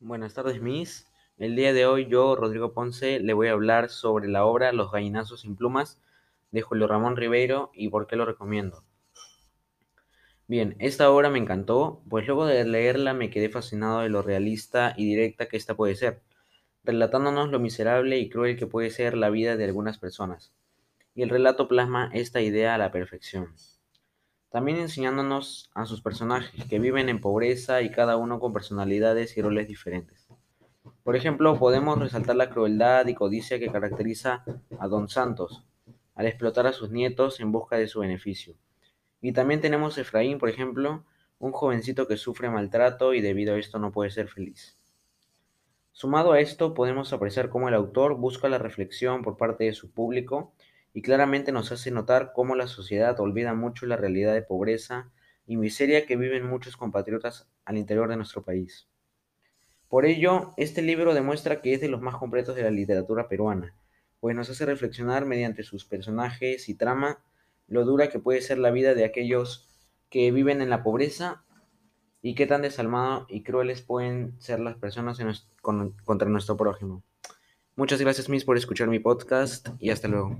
Buenas tardes, Miss. El día de hoy yo, Rodrigo Ponce, le voy a hablar sobre la obra Los gallinazos sin plumas de Julio Ramón Ribeiro y por qué lo recomiendo. Bien, esta obra me encantó, pues luego de leerla me quedé fascinado de lo realista y directa que esta puede ser, relatándonos lo miserable y cruel que puede ser la vida de algunas personas. Y el relato plasma esta idea a la perfección también enseñándonos a sus personajes que viven en pobreza y cada uno con personalidades y roles diferentes. Por ejemplo, podemos resaltar la crueldad y codicia que caracteriza a Don Santos al explotar a sus nietos en busca de su beneficio. Y también tenemos a Efraín, por ejemplo, un jovencito que sufre maltrato y debido a esto no puede ser feliz. Sumado a esto, podemos apreciar cómo el autor busca la reflexión por parte de su público y claramente nos hace notar cómo la sociedad olvida mucho la realidad de pobreza y miseria que viven muchos compatriotas al interior de nuestro país. Por ello, este libro demuestra que es de los más completos de la literatura peruana, pues nos hace reflexionar mediante sus personajes y trama lo dura que puede ser la vida de aquellos que viven en la pobreza y qué tan desalmados y crueles pueden ser las personas contra nuestro prójimo. Muchas gracias, Miss, por escuchar mi podcast y hasta luego.